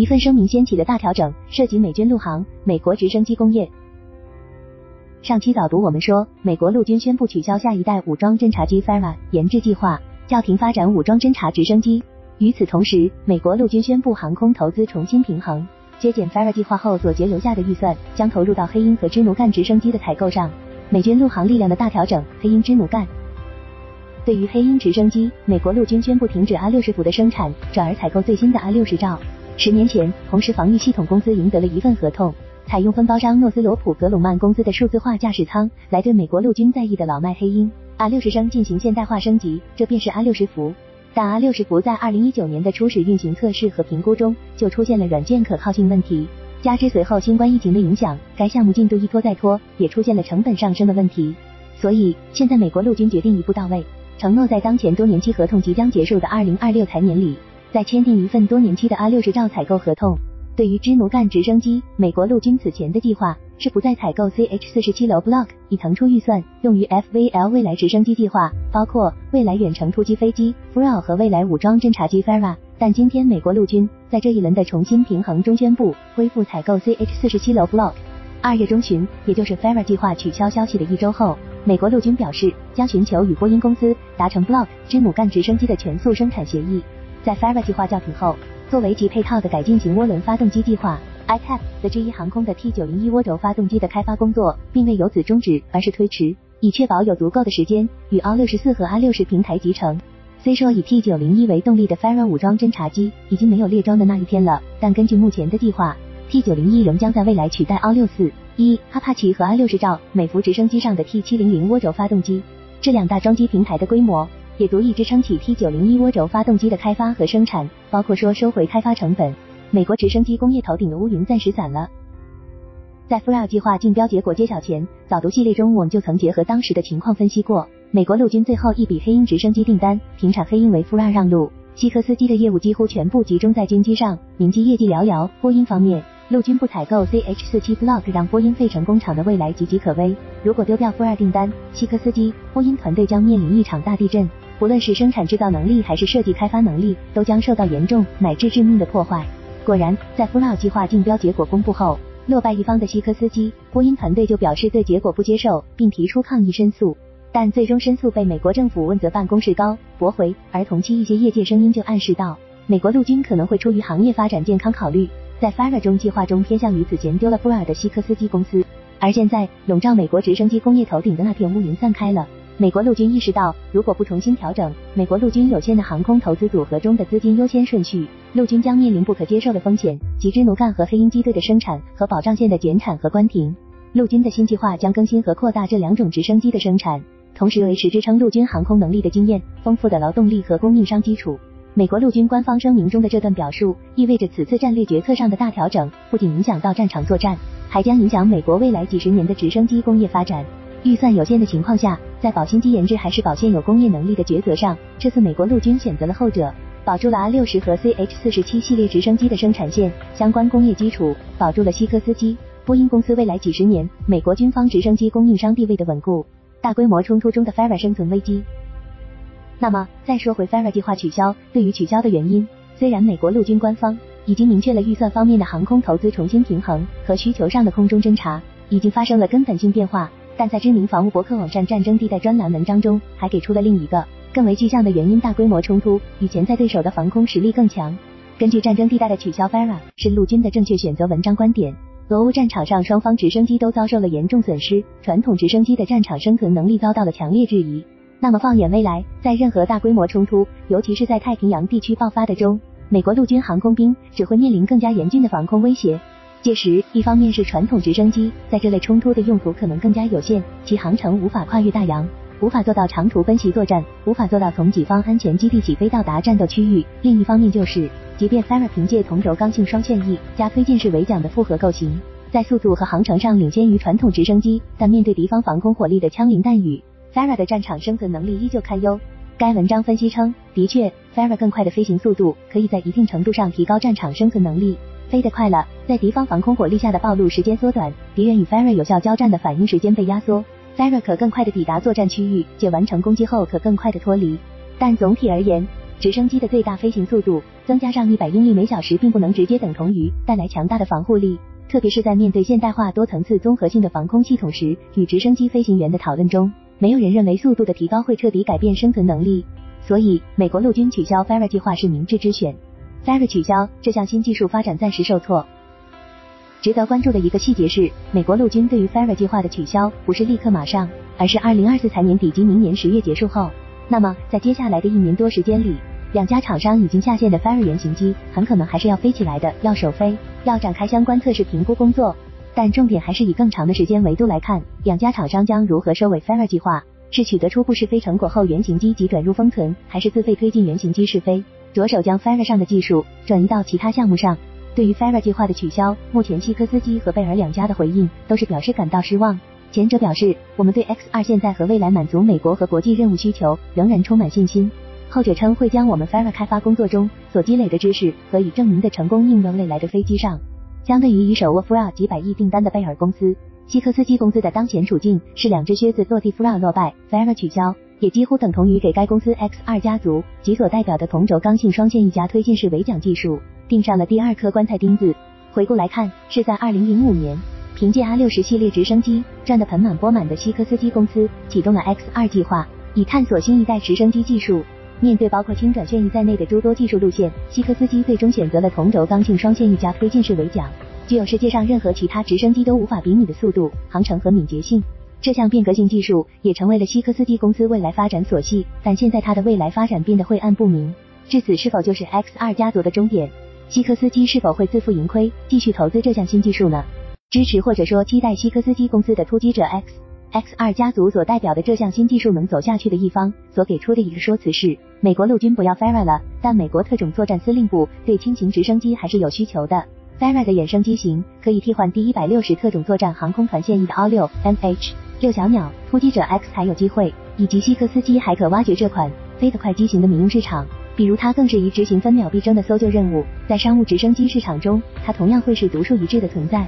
一份声明掀起的大调整，涉及美军陆航、美国直升机工业。上期早读我们说，美国陆军宣布取消下一代武装侦察机 FARA 研制计划，叫停发展武装侦察直升机。与此同时，美国陆军宣布航空投资重新平衡，削减 FARA 计划后所截留下的预算，将投入到黑鹰和支奴干直升机的采购上。美军陆航力量的大调整，黑鹰支奴干。对于黑鹰直升机，美国陆军宣布停止 A 六十伏的生产，转而采购最新的 A 六十兆。十年前，红石防御系统公司赢得了一份合同。采用分包商诺斯罗普格鲁曼公司的数字化驾驶舱来对美国陆军在役的老迈黑鹰 R 六十升进行现代化升级，这便是 R 六十伏。但 R 六十伏在二零一九年的初始运行测试和评估中就出现了软件可靠性问题，加之随后新冠疫情的影响，该项目进度一拖再拖，也出现了成本上升的问题。所以现在美国陆军决定一步到位，承诺在当前多年期合同即将结束的二零二六财年里，再签订一份多年期的 R 六十兆采购合同。对于支奴干直升机，美国陆军此前的计划是不再采购 CH 四十七楼 Block，以腾出预算用于 FVL 未来直升机计划，包括未来远程突击飞机 FRA 和未来武装侦察机 FARA。但今天美国陆军在这一轮的重新平衡中宣布恢复采购 CH 四十七楼 Block。二月中旬，也就是 FARA 计划取消消息的一周后，美国陆军表示将寻求与波音公司达成 Block 支奴干直升机的全速生产协议。在 FARA 计划叫停后。作为其配套的改进型涡轮发动机计划，ITAP 的 G1 航空的 T 九零一涡轴发动机的开发工作并未由此终止，而是推迟，以确保有足够的时间与 A 六十四和 A 六十平台集成。虽说以 T 九零一为动力的 FARA 武装侦察机已经没有列装的那一天了，但根据目前的计划，T 九零一仍将在未来取代 A 六四一、哈帕奇和 A 六十兆美孚直升机上的 T 七零零涡轴发动机。这两大装机平台的规模。也足以支撑起 T 九零一涡轴发动机的开发和生产，包括说收回开发成本。美国直升机工业头顶的乌云暂时散了。在 f r a 计划竞标结果揭晓前，早读系列中我们就曾结合当时的情况分析过，美国陆军最后一笔黑鹰直升机订单停产黑鹰为 f r a 让路，西科斯基的业务几乎全部集中在军机上，民机业绩寥寥。波音方面，陆军不采购 CH 四七 Block，让波音费城工厂的未来岌岌可危。如果丢掉 f r a 订单，西科斯基、波音团队将面临一场大地震。不论是生产制造能力还是设计开发能力，都将受到严重乃至致命的破坏。果然，在 f l a 计划竞标结果公布后，落败一方的西科斯基波音团队就表示对结果不接受，并提出抗议申诉。但最终申诉被美国政府问责办公室高驳回。而同期一些业界声音就暗示到，美国陆军可能会出于行业发展健康考虑，在 FARA 中计划中偏向于此前丢了布尔的西科斯基公司。而现在笼罩美国直升机工业头顶的那片乌云散开了。美国陆军意识到，如果不重新调整美国陆军有限的航空投资组合中的资金优先顺序，陆军将面临不可接受的风险，即支奴干和黑鹰机队的生产和保障线的减产和关停。陆军的新计划将更新和扩大这两种直升机的生产，同时维持支撑陆军航空能力的经验、丰富的劳动力和供应商基础。美国陆军官方声明中的这段表述，意味着此次战略决策上的大调整，不仅影响到战场作战，还将影响美国未来几十年的直升机工业发展。预算有限的情况下，在保新机研制还是保现有工业能力的抉择上，这次美国陆军选择了后者，保住了 R 六十和 CH 四十七系列直升机的生产线相关工业基础，保住了西科斯基、波音公司未来几十年美国军方直升机供应商地位的稳固。大规模冲突中的 FARA 生存危机。那么，再说回 FARA 计划取消，对于取消的原因，虽然美国陆军官方已经明确了预算方面的航空投资重新平衡和需求上的空中侦察已经发生了根本性变化。但在知名防务博客网站战争地带专栏文章中，还给出了另一个更为具象的原因：大规模冲突与潜在对手的防空实力更强。根据战争地带的取消 FARA 是陆军的正确选择文章观点，俄乌战场上双方直升机都遭受了严重损失，传统直升机的战场生存能力遭到了强烈质疑。那么放眼未来，在任何大规模冲突，尤其是在太平洋地区爆发的中，美国陆军航空兵只会面临更加严峻的防空威胁。届时，一方面是传统直升机在这类冲突的用途可能更加有限，其航程无法跨越大洋，无法做到长途奔袭作战，无法做到从己方安全基地起飞到达战斗区域。另一方面就是，即便 FARA 凭借同轴刚性双旋翼加推进式尾桨的复合构型，在速度和航程上领先于传统直升机，但面对敌方防空火力的枪林弹雨，FARA 的战场生存能力依旧堪忧。该文章分析称，的确，FARA 更快的飞行速度可以在一定程度上提高战场生存能力。飞得快了，在敌方防空火力下的暴露时间缩短，敌人与 FARA 有效交战的反应时间被压缩，FARA 可更快的抵达作战区域，且完成攻击后可更快的脱离。但总体而言，直升机的最大飞行速度增加上一百英里每小时，并不能直接等同于带来强大的防护力。特别是在面对现代化多层次综合性的防空系统时，与直升机飞行员的讨论中，没有人认为速度的提高会彻底改变生存能力。所以，美国陆军取消 f a r a 计划是明智之选。Fera 取消这项新技术发展暂时受挫。值得关注的一个细节是，美国陆军对于 Fera 计划的取消不是立刻马上，而是二零二四财年底及明年十月结束后。那么，在接下来的一年多时间里，两家厂商已经下线的 Fera 原型机很可能还是要飞起来的，要首飞。要展开相关测试评估工作，但重点还是以更长的时间维度来看，两家厂商将如何收尾 Fera 计划？是取得初步试飞成果后原型机即转入封存，还是自费推进原型机试飞，着手将 f a r a 上的技术转移到其他项目上？对于 f a r a 计划的取消，目前西科斯基和贝尔两家的回应都是表示感到失望。前者表示，我们对 X 二现在和未来满足美国和国际任务需求仍然充满信心。后者称会将我们 f a r a 开发工作中所积累的知识和已证明的成功应用未来的飞机上。相对于已手握 f r a 几百亿订单的贝尔公司，西科斯基公司的当前处境是两只靴子落地 f r a 落败 f a r a 取消，也几乎等同于给该公司 X 二家族及所代表的同轴刚性双线翼夹推进式尾桨技术钉上了第二颗棺材钉子。回顾来看，是在2005年，凭借 R 六十系列直升机赚得盆满钵满的西科斯基公司启动了 X 二计划，以探索新一代直升机技术。面对包括轻转旋翼在内的诸多技术路线，西科斯基最终选择了同轴刚性双线翼夹推进式尾桨，具有世界上任何其他直升机都无法比拟的速度、航程和敏捷性。这项变革性技术也成为了希科斯基公司未来发展所系但现在它的未来发展变得晦暗不明。至此是否就是 x 二家族的终点？希科斯基是否会自负盈亏继续投资这项新技术呢？支持或者说期待希科斯基公司的突击者 xx 二家族所代表的这项新技术能走下去的一方所给出的一个说辞是美国陆军不要 fara 了但美国特种作战司令部对轻型直升机还是有需求的。Fara 的衍生机型可以替换第一百六十特种作战航空团现役的 r 六 mh 六小鸟突击者 x 还有机会以及西科斯基还可挖掘这款飞得快机型的民用市场比如它更适宜执行分秒必争的搜救任务在商务直升机市场中它同样会是独树一帜的存在。